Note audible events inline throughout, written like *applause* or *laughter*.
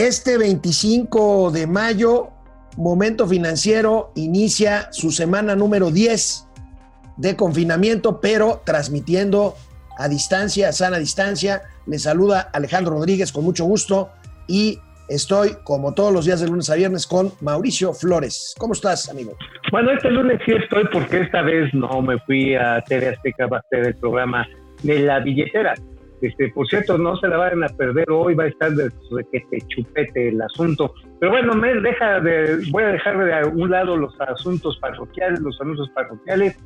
Este 25 de mayo, Momento Financiero inicia su semana número 10 de confinamiento, pero transmitiendo a distancia, a sana distancia. Le saluda Alejandro Rodríguez con mucho gusto y estoy, como todos los días de lunes a viernes, con Mauricio Flores. ¿Cómo estás, amigo? Bueno, este lunes sí estoy porque esta vez no me fui a TV Azteca a hacer el programa de la billetera. Este, por cierto, no se la vayan a perder hoy, va a estar de, que te chupete el asunto. Pero bueno, me deja de, voy a dejar de un lado los asuntos parroquiales, los anuncios parroquiales.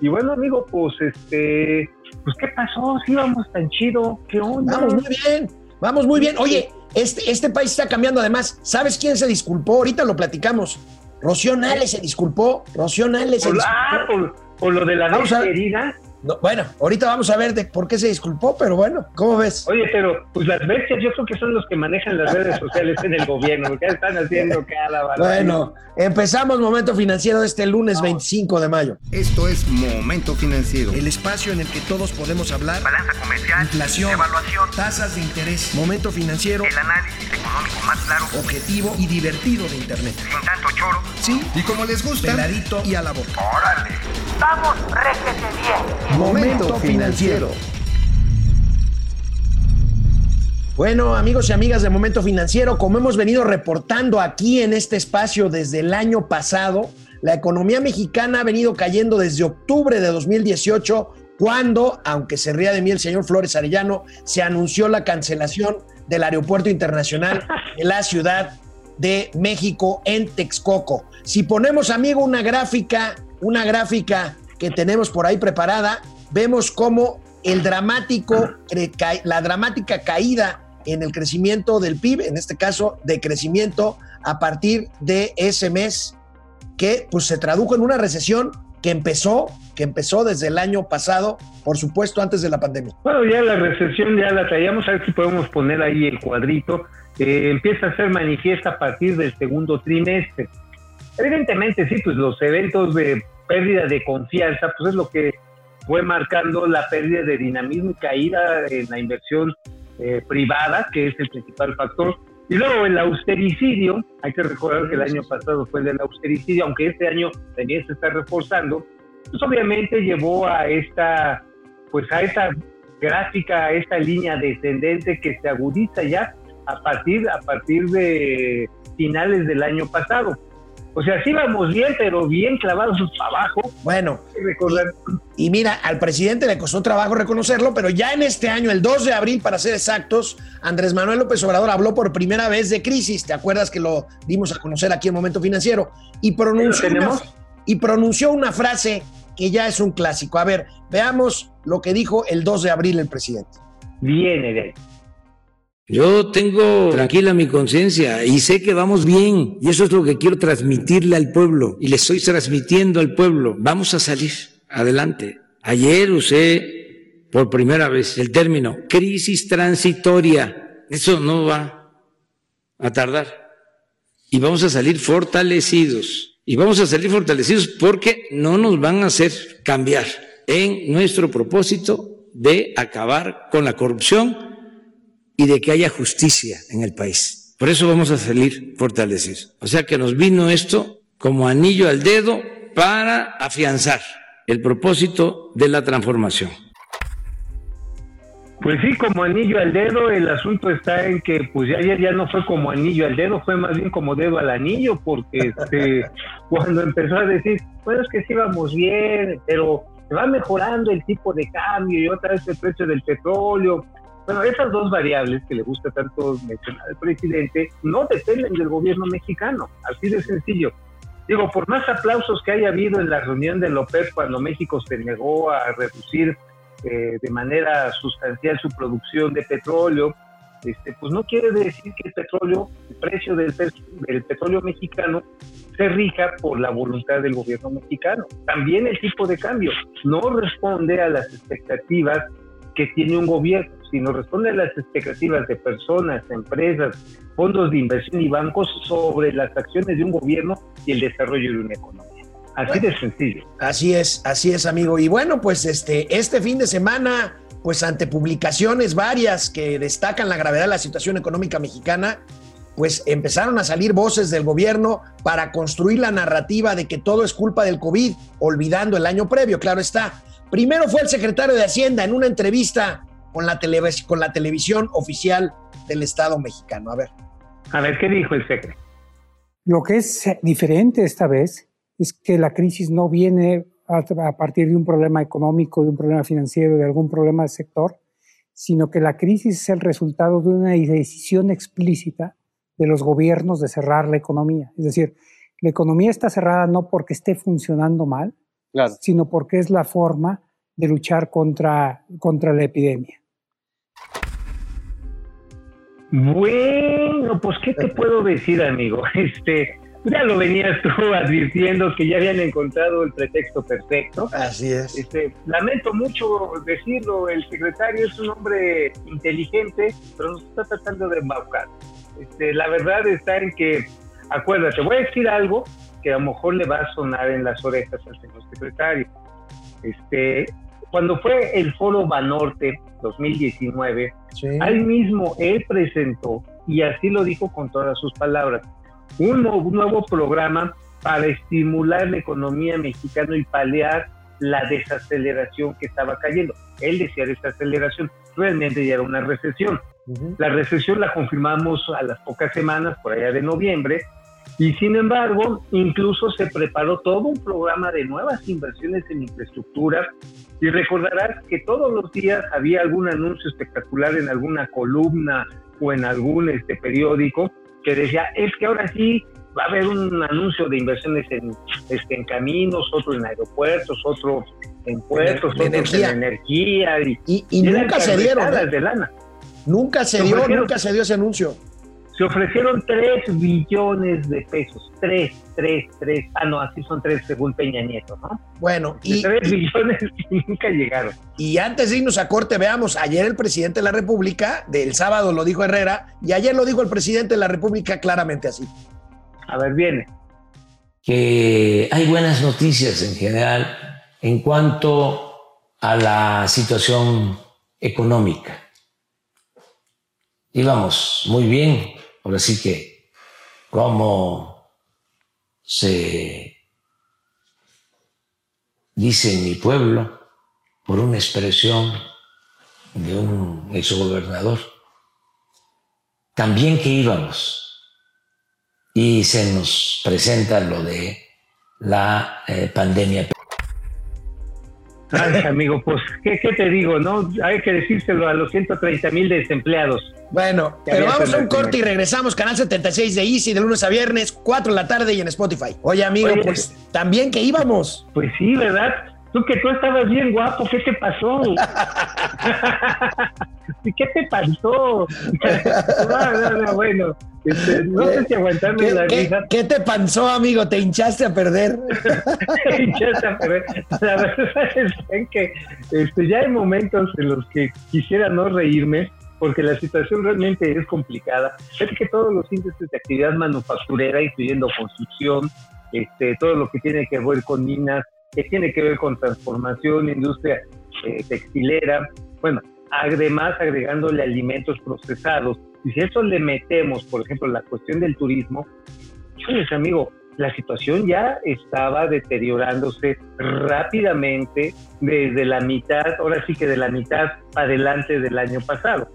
Y bueno, amigo, pues este, pues qué pasó, si vamos tan chido, qué onda. Vamos muy bien, vamos muy bien. Oye, este, este país está cambiando además. ¿Sabes quién se disculpó? Ahorita lo platicamos. Rocío Nales se disculpó. Rocío Nales se por, disculpó. Ah, por, lo de la herida bueno, ahorita vamos a ver de por qué se disculpó, pero bueno, ¿cómo ves? Oye, pero pues las bestias yo creo que son los que manejan las redes sociales en el gobierno, porque están haciendo cada barbaridad. Bueno, empezamos Momento Financiero de este lunes 25 de mayo. Esto es Momento Financiero. El espacio en el que todos podemos hablar. Balanza comercial. Inflación. Evaluación. Tasas de interés. Momento Financiero. El análisis económico más claro. Objetivo y divertido de Internet. Sin tanto choro. Sí. Y como les gusta. Peladito y a la boca. Órale. Vamos, réjete bien. Momento financiero. Bueno, amigos y amigas de Momento Financiero, como hemos venido reportando aquí en este espacio desde el año pasado, la economía mexicana ha venido cayendo desde octubre de 2018, cuando, aunque se ría de mí el señor Flores Arellano, se anunció la cancelación del aeropuerto internacional de la Ciudad de México en Texcoco. Si ponemos, amigo, una gráfica, una gráfica que tenemos por ahí preparada, vemos cómo el dramático, la dramática caída en el crecimiento del PIB, en este caso de crecimiento a partir de ese mes, que pues se tradujo en una recesión que empezó, que empezó desde el año pasado, por supuesto antes de la pandemia. Bueno, ya la recesión ya la traíamos, a ver si podemos poner ahí el cuadrito, eh, empieza a ser manifiesta a partir del segundo trimestre. Evidentemente, sí, pues los eventos de pérdida de confianza, pues es lo que fue marcando la pérdida de dinamismo y caída en la inversión eh, privada, que es el principal factor. Y luego el austericidio, hay que recordar que el año pasado fue el del austericidio, aunque este año también se está reforzando, pues obviamente llevó a esta, pues a esta gráfica, a esta línea descendente que se agudiza ya a partir, a partir de finales del año pasado. O sea, sí vamos bien, pero bien clavados para abajo. Bueno, y, mira, al presidente le costó trabajo reconocerlo, pero ya en este año, el 2 de abril, para ser exactos, Andrés Manuel López Obrador habló por primera vez de crisis. ¿Te acuerdas que lo dimos a conocer aquí en Momento Financiero? Y pronunció, una, y pronunció una frase que ya es un clásico. A ver, veamos lo que dijo el 2 de abril el presidente. Viene de ahí. Yo tengo tranquila mi conciencia y sé que vamos bien y eso es lo que quiero transmitirle al pueblo y le estoy transmitiendo al pueblo. Vamos a salir adelante. Ayer usé por primera vez el término crisis transitoria. Eso no va a tardar y vamos a salir fortalecidos. Y vamos a salir fortalecidos porque no nos van a hacer cambiar en nuestro propósito de acabar con la corrupción y de que haya justicia en el país. Por eso vamos a salir fortalecidos. O sea que nos vino esto como anillo al dedo para afianzar el propósito de la transformación. Pues sí, como anillo al dedo, el asunto está en que pues ya ayer ya no fue como anillo al dedo, fue más bien como dedo al anillo, porque este, *laughs* cuando empezó a decir, bueno, es que sí vamos bien, pero se va mejorando el tipo de cambio y otra vez el precio del petróleo, bueno, esas dos variables que le gusta tanto mencionar al presidente no dependen del gobierno mexicano, así de sencillo. Digo, por más aplausos que haya habido en la reunión de López cuando México se negó a reducir eh, de manera sustancial su producción de petróleo, este, pues no quiere decir que el petróleo, el precio del, del petróleo mexicano se rija por la voluntad del gobierno mexicano. También el tipo de cambio no responde a las expectativas que tiene un gobierno sino responde a las expectativas de personas, empresas, fondos de inversión y bancos sobre las acciones de un gobierno y el desarrollo de una economía. Así de sencillo. Así es, así es, amigo. Y bueno, pues este, este fin de semana, pues ante publicaciones varias que destacan la gravedad de la situación económica mexicana, pues empezaron a salir voces del gobierno para construir la narrativa de que todo es culpa del COVID, olvidando el año previo, claro está. Primero fue el secretario de Hacienda en una entrevista con la, con la televisión oficial del Estado mexicano. A ver. A ver, ¿qué dijo el secretario? Lo que es diferente esta vez es que la crisis no viene a, partir de un problema económico, de un problema financiero, de algún problema del sector, sino que la crisis es el resultado de una decisión explícita de los gobiernos de cerrar la economía. Es decir, la economía está cerrada no porque esté funcionando mal, sino porque es la forma de luchar contra, contra la epidemia. Bueno, pues qué te puedo decir, amigo. *laughs* Este, ya lo venías tú *laughs* advirtiendo que ya habían encontrado el pretexto perfecto. Así es. Este, lamento mucho decirlo, el secretario es un hombre inteligente, pero nos está tratando de embaucar. Este, la verdad está en que, acuérdate, voy a decir algo que a lo mejor le va a sonar en las orejas al señor secretario. Este, cuando fue el foro Banorte 2019, ahí mismo él presentó, y así lo dijo con todas sus palabras, un, nuevo programa para estimular la economía mexicana y paliar la desaceleración que estaba cayendo. Él decía desaceleración, realmente ya era una recesión. La recesión la confirmamos a las pocas semanas, por allá de noviembre, y sin embargo, incluso se preparó todo un programa de nuevas inversiones en infraestructura. Y recordarás que todos los días había algún anuncio espectacular en alguna columna o en algún este, periódico que decía, es que ahora sí va a haber un anuncio de inversiones en, este, en caminos, otro en aeropuertos, otro en puertos, otro en energía. Y, y, nunca se dieron. De lana. Nunca se, dio, nunca se dio ese anuncio. Se ofrecieron 3 billones de pesos. 3, 3, 3. Ah, no, así son 3 según Peña Nieto, ¿no? Bueno, y. 3 billones *laughs* y nunca llegaron. Y antes de irnos a corte, veamos, ayer el presidente de la República, del sábado lo dijo Herrera, y ayer lo dijo el presidente de la República claramente así. A ver, viene. Que hay buenas noticias en general en cuanto a la situación económica. Íbamos muy bien, ahora sí que como se dice en mi pueblo, por una expresión de un exgobernador, también que íbamos. Y se nos presenta lo de la eh, pandemia. Ay, *laughs* amigo, pues, ¿qué, te digo? no Hay que decírselo a los 130 mil desempleados. Bueno, pero vamos a un corte y regresamos. Canal 76 de Easy de lunes a viernes, 4 de la tarde y en Spotify. Oye, amigo, pues también que íbamos. Pues sí, ¿verdad? Tú que tú estabas bien guapo, ¿qué te pasó? *laughs* ¿Qué te pasó? no, no, no, bueno, este, no sé si aguantarme la risa. ¿Qué te pasó, amigo? ¿Te hinchaste a perder? *laughs* Te hinchaste a perder. La verdad es que este, ya hay momentos en los que quisiera no reírme, porque la situación realmente es complicada. Es que todos los índices de actividad manufacturera, incluyendo construcción, este, todo lo que tiene que ver con minas, que tiene que ver con transformación, industria eh, textilera, bueno, además agregándole alimentos procesados. Y si eso le metemos, por ejemplo, la cuestión del turismo, pues amigo, la situación ya estaba deteriorándose rápidamente desde la mitad, ahora sí que de la mitad adelante del año pasado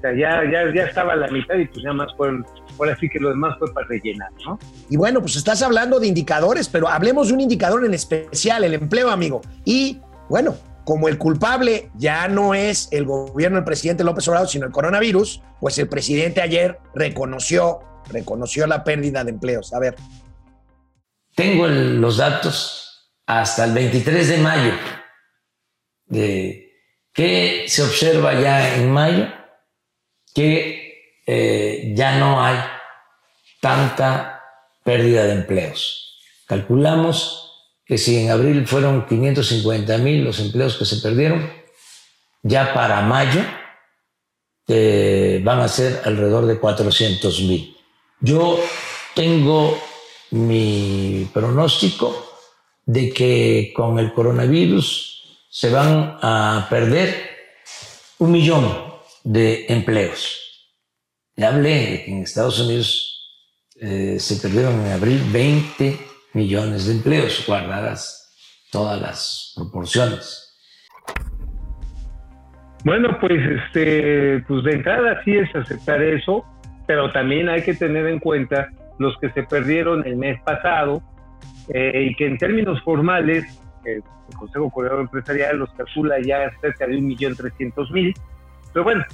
sea, ya, ya, ya estaba la mitad y pues ya más fueron, ahora sí que lo demás fue para rellenar, ¿no? Y bueno, pues estás hablando de indicadores, pero hablemos de un indicador en especial, el empleo, amigo. Y bueno, como el culpable ya no es el gobierno del presidente López Obrador, sino el coronavirus, pues el presidente ayer reconoció, reconoció la pérdida de empleos. A ver. Tengo los datos hasta el 23 de mayo de qué se observa ya en mayo que eh, ya no hay tanta pérdida de empleos. Calculamos que si en abril fueron 550 mil los empleos que se perdieron, ya para mayo eh, van a ser alrededor de 400 mil. Yo tengo mi pronóstico de que con el coronavirus se van a perder un millón de empleos. Ya hablé de que en Estados Unidos eh, se perdieron en abril 20 millones de empleos, guardadas todas las proporciones. Bueno, pues este, pues de entrada sí es aceptar eso, pero también hay que tener en cuenta los que se perdieron el mes pasado eh, y que en términos formales eh, el Consejo Coordinador Empresarial los calcula ya cerca de un millón trescientos mil, pero bueno,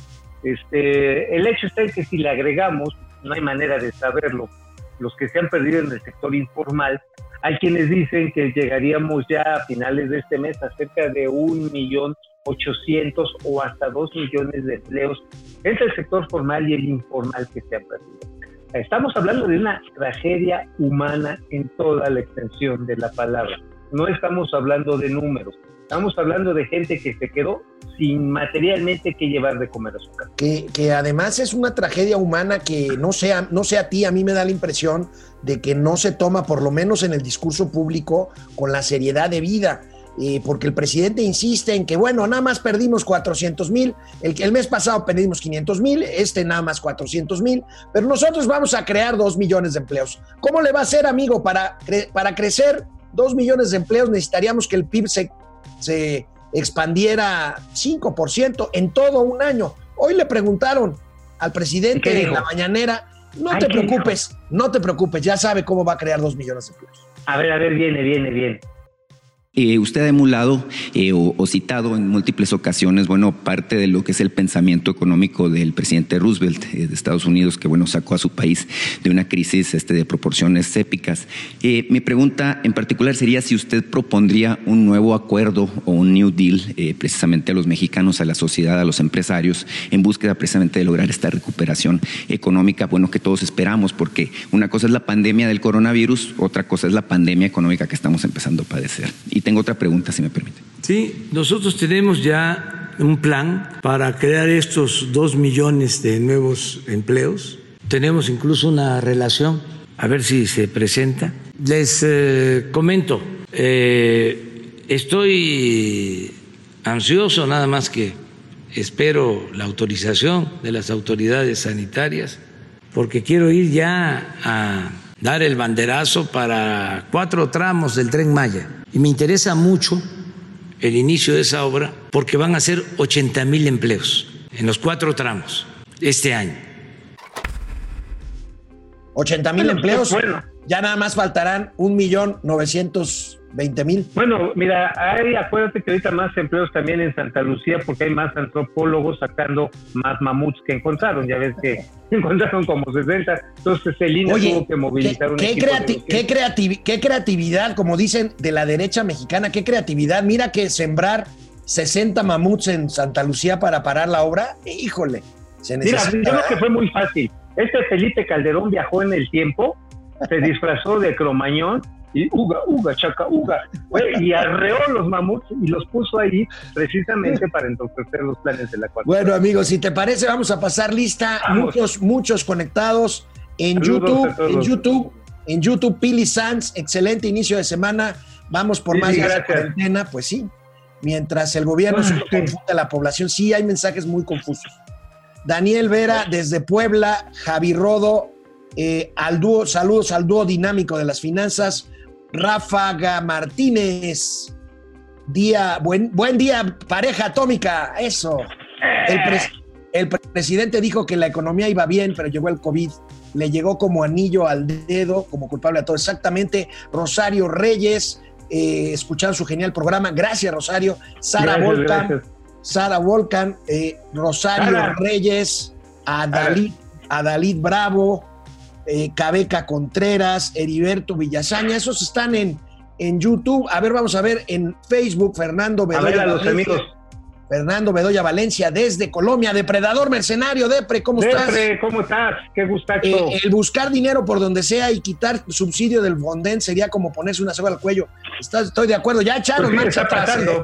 este, el hecho está en que si le agregamos, no hay manera de saberlo, los que se han perdido en el sector informal, hay quienes dicen que llegaríamos ya a finales de este mes a cerca de un millón ochocientos o hasta dos millones de empleos entre el sector formal y el informal que se han perdido. Estamos hablando de una tragedia humana en toda la extensión de la palabra. No estamos hablando de números, estamos hablando de gente que se quedó sin materialmente que llevar de comer a su casa. Que, además es una tragedia humana que no sea, no sea a ti, a mí me da la impresión de que no se toma, por lo menos en el discurso público, con la seriedad de vida. Eh, porque el presidente insiste en que, bueno, nada más perdimos 400 mil, el, mes pasado perdimos 500 mil, este nada más 400 mil, pero nosotros vamos a crear 2 millones de empleos. ¿Cómo le va a ser, amigo? Para, para crecer 2 millones de empleos necesitaríamos que el PIB se, se expandiera 5% en todo un año. Hoy le preguntaron al presidente en la mañanera, no Ay, te preocupes, no te preocupes, ya sabe cómo va a crear 2 millones de empleos. A ver, a ver, viene, viene, viene. Eh, usted ha emulado eh, o, citado en múltiples ocasiones, bueno, parte de lo que es el pensamiento económico del presidente Roosevelt eh, de Estados Unidos, que bueno, sacó a su país de una crisis este, de proporciones épicas. Mi pregunta en particular sería si usted propondría un nuevo acuerdo o un New Deal precisamente a los mexicanos, a la sociedad, a los empresarios, en búsqueda precisamente de lograr esta recuperación económica, bueno, que todos esperamos, porque una cosa es la pandemia del coronavirus, otra cosa es la pandemia económica que estamos empezando a padecer. Tengo otra pregunta, si me permite. Sí, nosotros tenemos ya un plan para crear estos dos millones de nuevos empleos. Tenemos incluso una relación, a ver si se presenta. Les eh, comento, eh, estoy ansioso, nada más que espero la autorización de las autoridades sanitarias, porque quiero ir ya a dar el banderazo para cuatro tramos del tren Maya. Y me interesa mucho el inicio de esa obra porque van a ser 80 mil empleos en los cuatro tramos este año. 80 mil empleos. Bueno. Ya nada más faltarán un millón novecientos veinte mil. Bueno, mira, hay, acuérdate que ahorita más empleos también en Santa Lucía porque hay más antropólogos sacando más mamuts que encontraron. Ya ves que *laughs* encontraron como 60. Entonces el INE Oye, tuvo que movilizar ¿qué, un qué, equipo creati qué, creativi qué creatividad, como dicen de la derecha mexicana, qué creatividad. Mira que sembrar 60 mamuts en Santa Lucía para parar la obra, híjole. Se necesita, Mira, yo creo que fue muy fácil. Este Felipe Calderón viajó en el tiempo, se disfrazó de cromañón y uga, uga, chaca, uga, y arreó los mamuts y los puso ahí precisamente para entorpecer los planes de la cuarta. Bueno, amigos, si te parece, vamos a pasar lista. Vamos. Muchos, muchos conectados en Saludos YouTube, en YouTube, en YouTube, Pili Sanz, excelente inicio de semana. Vamos por Sí, más de cuarentena, pues sí. Mientras el gobierno se sí. confunde a la población, sí hay mensajes muy confusos. Daniel Vera desde Puebla, Javi Rodo, eh, al dúo, saludos al dúo dinámico de las finanzas, Ráfaga Martínez, día, buen, buen día, pareja atómica, eso. El, pres- el presidente dijo que la economía iba bien, pero llegó el COVID, le llegó como anillo al dedo, como culpable a todo. Exactamente, Rosario Reyes, eh, escucharon su genial programa, gracias Rosario, Sara Gracias, Volcan, gracias. Sara Volcan, eh, Rosario Sara. Reyes, Adalid, Adalid Bravo, eh, Cabeca Contreras, Heriberto Villasaña, esos están en, en YouTube. A ver, vamos a ver en Facebook, Fernando A ver Bedoya. a los Valencia. amigos. Fernando Bedoya Valencia desde Colombia, depredador mercenario, Depre, ¿cómo estás? Depre, ¿cómo estás? Qué gustazo. Eh, el buscar dinero por donde sea y quitar subsidio del Fonden sería como ponerse una soga al cuello. Estás- estoy de acuerdo, ya echaron Pues marcha atrás. eh.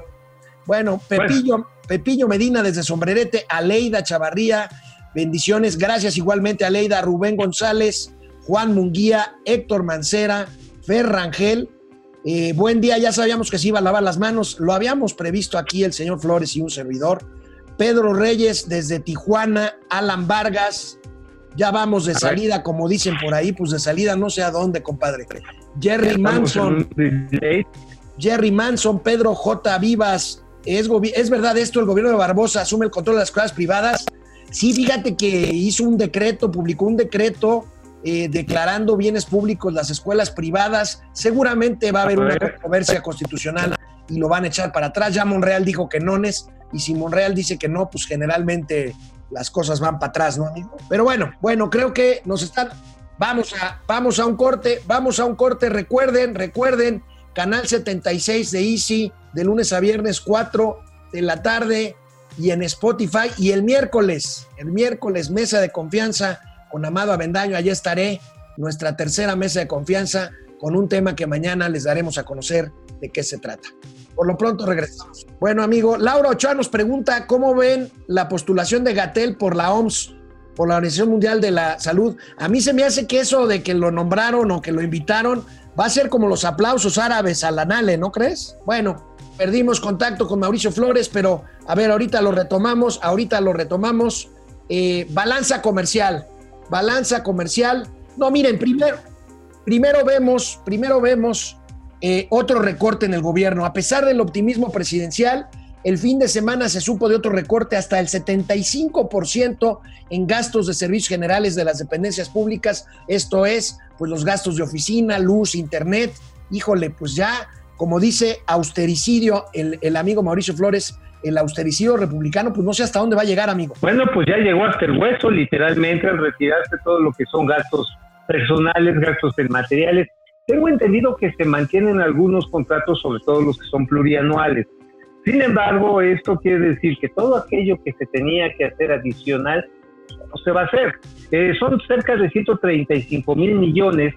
Bueno, Pepillo, Pepillo Medina desde Sombrerete, Aleida Chavarría, bendiciones, gracias igualmente a Aleida, Rubén González, Juan Munguía, Héctor Mancera, Fer Rangel. Eh, buen día, ya sabíamos que se iba a lavar las manos, lo habíamos previsto aquí el señor Flores y un servidor. Pedro Reyes desde Tijuana, Alan Vargas, Ya vamos de salida, como dicen por ahí, pues de salida no sé a dónde, compadre. Jerry Manson, Jerry Manson, Pedro J. Vivas, ¿es, ¿es verdad esto? ¿El gobierno de Barbosa asume el control de las escuelas privadas? Sí, fíjate que hizo un decreto, publicó un decreto eh, declarando bienes públicos las escuelas privadas. Seguramente va a haber una controversia constitucional y lo van a echar para atrás. Ya Monreal dijo que no, y si Monreal dice que no, pues generalmente las cosas van para atrás, ¿no, amigo? Pero bueno, bueno, creo que nos están. Vamos a, vamos a un corte, vamos a un corte. Recuerden, recuerden, canal 76 de Easy, de lunes a viernes, 4 de la tarde y en Spotify. Y el miércoles, el miércoles, mesa de confianza con Amado Avendaño. Allí estaré, nuestra tercera mesa de confianza, con un tema que mañana les daremos a conocer de qué se trata. Por lo pronto regresamos. Bueno, amigo, Laura Ochoa nos pregunta cómo ven la postulación de Gatel por la OMS, por la Organización Mundial de la Salud. A mí se me hace que eso de que lo nombraron o que lo invitaron va a ser como los aplausos árabes a la Nale, ¿no crees? Bueno, perdimos contacto con Mauricio Flores, pero a ver, ahorita lo retomamos, ahorita lo retomamos. Eh, balanza comercial, balanza comercial. No, miren, primero, primero vemos, primero vemos eh, otro recorte en el gobierno. A pesar del optimismo presidencial, el fin de semana se supo de otro recorte hasta el 75% en gastos de servicios generales de las dependencias públicas. Esto es, pues los gastos de oficina, luz, internet. Híjole, pues ya, como dice austericidio el, el amigo Mauricio Flores, el austericidio republicano, pues no sé hasta dónde va a llegar, amigo. Bueno, pues ya llegó hasta el hueso, literalmente, al retirarse todo lo que son gastos personales, gastos en materiales tengo entendido que se mantienen algunos contratos, sobre todo los que son plurianuales. Sin embargo, esto quiere decir que todo aquello que se tenía que hacer adicional no se va a hacer. Eh, son cerca de 135 mil millones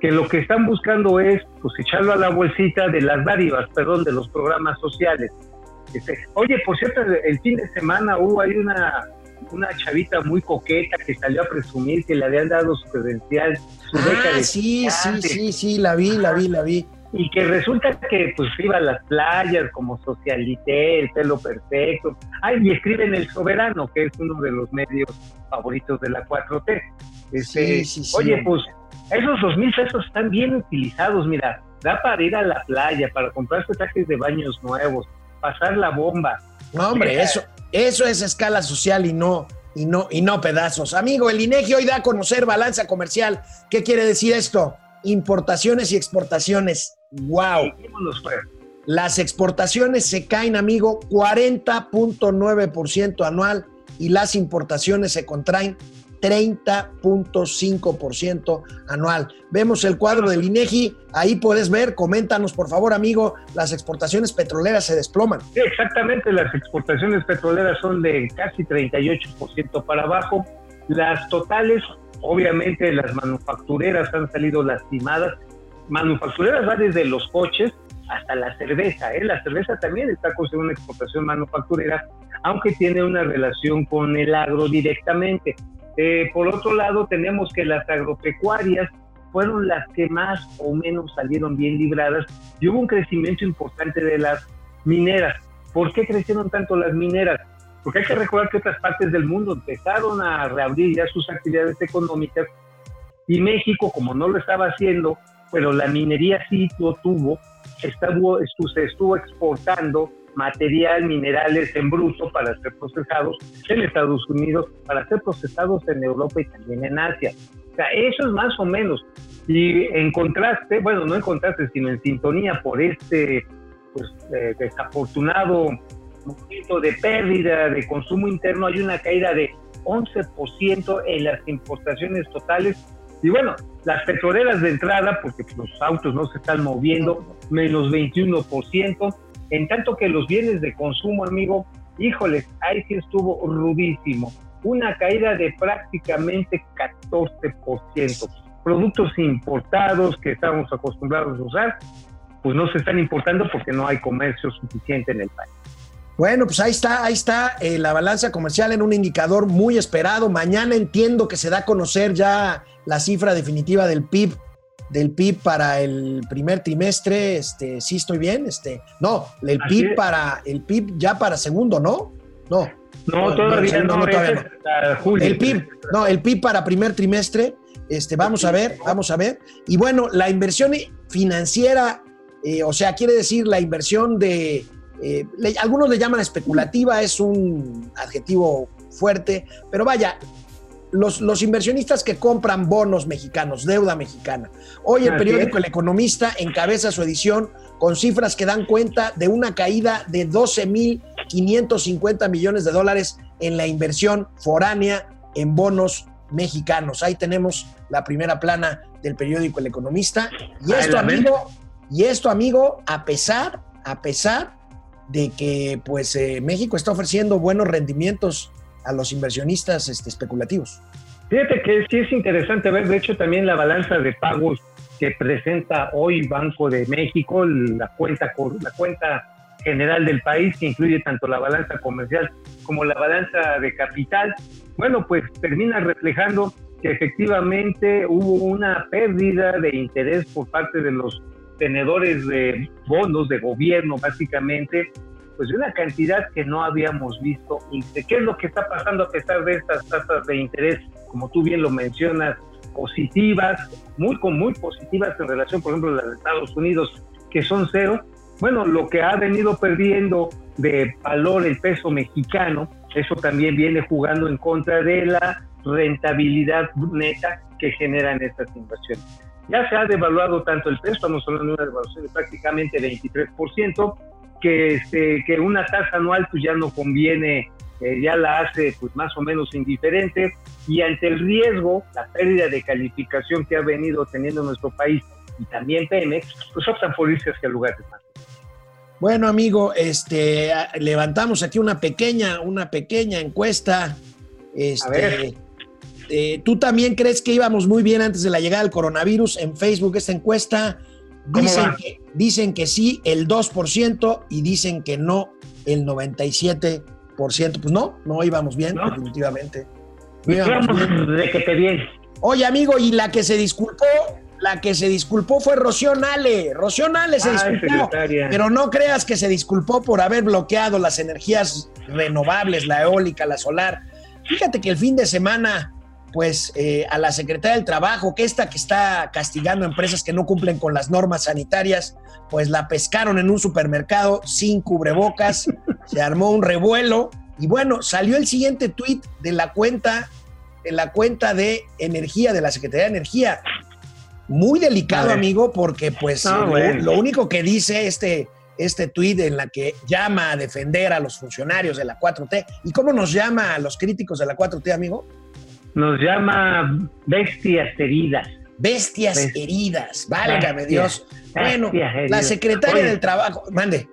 que lo que están buscando es pues echarlo a la bolsita de las dádivas, perdón, de los programas sociales. Este, oye, por cierto, el fin de semana hubo ahí una una chavita muy coqueta que salió a presumir que le habían dado su credencial, su beca ah, de Sí, sí, sí, sí, la vi, la vi, la vi. Y que resulta que pues iba a las playas como socialité, el pelo perfecto. Ay, y escribe en El Soberano, que es uno de los medios favoritos de la 4T. Este, sí, sí, oye, pues esos dos mil pesos están bien utilizados, mira, da para ir a la playa, para comprarse trajes de baños nuevos, pasar la bomba. No, hombre, eso, eso es escala social y no, y no, y no pedazos. Amigo, el INEGI hoy da a conocer balanza comercial. ¿Qué quiere decir esto? Importaciones y exportaciones. ¡Wow! Las exportaciones se caen, amigo, 40.9% anual y las importaciones se contraen 30.5% anual. Vemos el cuadro del INEGI, ahí puedes ver, coméntanos por favor, amigo, las exportaciones petroleras se desploman. Sí, exactamente, las exportaciones petroleras son de casi 38% para abajo. Las totales, obviamente las manufactureras han salido lastimadas. Manufactureras va desde los coches hasta la cerveza. ¿eh? La cerveza también está con una exportación manufacturera, aunque tiene una relación con el agro directamente. Eh, por otro lado, tenemos que las agropecuarias fueron las que más o menos salieron bien libradas y hubo un crecimiento importante de las mineras. ¿Por qué crecieron tanto las mineras? Porque hay que recordar que otras partes del mundo empezaron a reabrir ya sus actividades económicas y México, como no lo estaba haciendo, pero la minería sí lo tuvo, estuvo, se estuvo exportando material, minerales en bruto para ser procesados en Estados Unidos, para ser procesados en Europa y también en Asia. O sea, eso es más o menos. Y en contraste, bueno, no en contraste, sino en sintonía por este pues, eh, desafortunado momento de pérdida de consumo interno, hay una caída de 11% en las importaciones totales. Y bueno, las petroleras de entrada, porque los autos no se están moviendo, menos 21%. En tanto que los bienes de consumo, amigo, híjoles, ahí sí estuvo rudísimo. Una caída de prácticamente 14%. Productos importados que estamos acostumbrados a usar, pues no se están importando porque no hay comercio suficiente en el país. Bueno, pues ahí está, ahí está eh, la balanza comercial en un indicador muy esperado. Mañana entiendo que se da a conocer ya la cifra definitiva del PIB del PIB para el primer trimestre, este, sí estoy bien, este, no, el PIB para el PIB ya para segundo, ¿no? No. No, todavía no, todavía no. es hasta julio. El PIB, no, el PIB para primer trimestre, este, vamos a ver, vamos a ver. Y bueno, la inversión financiera, eh, o sea, quiere decir la inversión de, eh, le- algunos le llaman especulativa, es un adjetivo fuerte, pero vaya, los, los inversionistas que compran bonos mexicanos, deuda mexicana. Hoy el periódico. El Economista encabeza su edición con cifras que dan cuenta de una caída de 12.550 millones de dólares en la inversión foránea en bonos mexicanos. Ahí tenemos la primera plana del periódico El Economista. Y esto, amigo, y esto, amigo, a pesar, a pesar de que pues eh, México está ofreciendo buenos rendimientos a los inversionistas este, especulativos. Fíjate que sí es interesante ver, de hecho, también la balanza de pagos que presenta hoy Banco de México, la cuenta, la cuenta general del país, que incluye tanto la balanza comercial como la balanza de capital. Bueno, pues termina reflejando que efectivamente hubo una pérdida de interés por parte de los tenedores de bonos de gobierno, básicamente, pues de una cantidad que no habíamos visto. ¿Y de qué es lo que está pasando a pesar de estas tasas de interés, como tú bien lo mencionas, positivas, muy, muy positivas en relación, por ejemplo, a las de Estados Unidos, que son cero? Bueno, lo que ha venido perdiendo de valor el peso mexicano, eso también viene jugando en contra de la rentabilidad neta que generan estas inversiones. Ya se ha devaluado tanto el peso, estamos hablando de una devaluación de prácticamente 23%, que, este, que una tasa anual pues ya no conviene, eh, ya la hace pues más o menos indiferente y ante el riesgo, la pérdida de calificación que ha venido teniendo nuestro país y también Pemex, pues optan por irse hacia lugares más. Bueno, amigo, este, levantamos aquí una pequeña, una pequeña encuesta. Este, A ver. eh, ¿Tú también crees que íbamos muy bien antes de la llegada del coronavirus? En Facebook esta encuesta ¿Cómo dicen que, dicen que sí el 2% y dicen que no el 97%. Pues no, no íbamos bien, ¿No? definitivamente. No íbamos Vamos bien. de que te bien. Oye, amigo, y la que se disculpó, la que se disculpó fue Rocío Nale. Rocío Nale se Ay, disculpó. secretaria. Pero no creas que se disculpó por haber bloqueado las energías renovables, la eólica, la solar. Fíjate que el fin de semana, pues eh, a la secretaria del Trabajo, que esta que está castigando empresas que no cumplen con las normas sanitarias, pues la pescaron en un supermercado sin cubrebocas, *laughs* se armó un revuelo y bueno, salió el siguiente tuit de la cuenta, de la cuenta de energía, de la Secretaría de Energía. Muy delicado, amigo, porque pues No, lo- bueno. lo único que dice este, este tuit en la que llama a defender a los funcionarios de la 4T. ¿Y cómo nos llama a los críticos de la 4T, amigo? Nos llama bestias heridas. Bestias Bestia. heridas, válgame Bestia. Dios. Bueno, Bestia la secretaria Oye. del Trabajo, mande.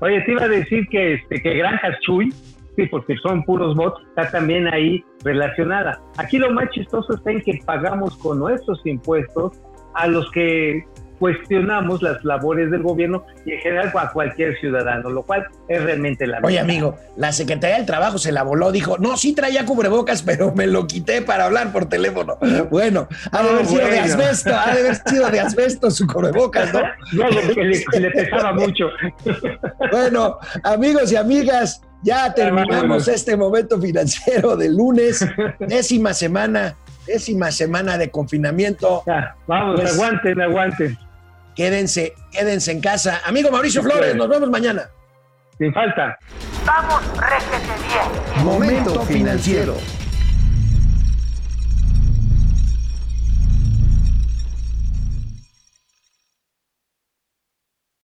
Oye, te iba a decir que, este, que Granjas Chuy, sí, porque son puros bots, está también ahí relacionada. Aquí lo más chistoso está en que pagamos con nuestros impuestos a los que cuestionamos las labores del gobierno y en general a cualquier ciudadano, lo cual es realmente la Oye, amigo, la Secretaría del Trabajo se la voló, dijo, no, sí traía cubrebocas, pero me lo quité para hablar por teléfono. Bueno, ha de No, haber sido de asbesto, ha de haber sido de asbesto su cubrebocas, ¿no? *laughs* No, que le, que le pesaba mucho. *laughs* Bueno, amigos y amigas, ya terminamos vámonos. este momento financiero de lunes, décima semana, décima semana de confinamiento. Ya, vamos, Pues- aguanten, aguanten. Quédense, quédense en casa. Amigo Mauricio Flores, nos vemos mañana. Sin falta. Vamos, réjete bien. Momento financiero.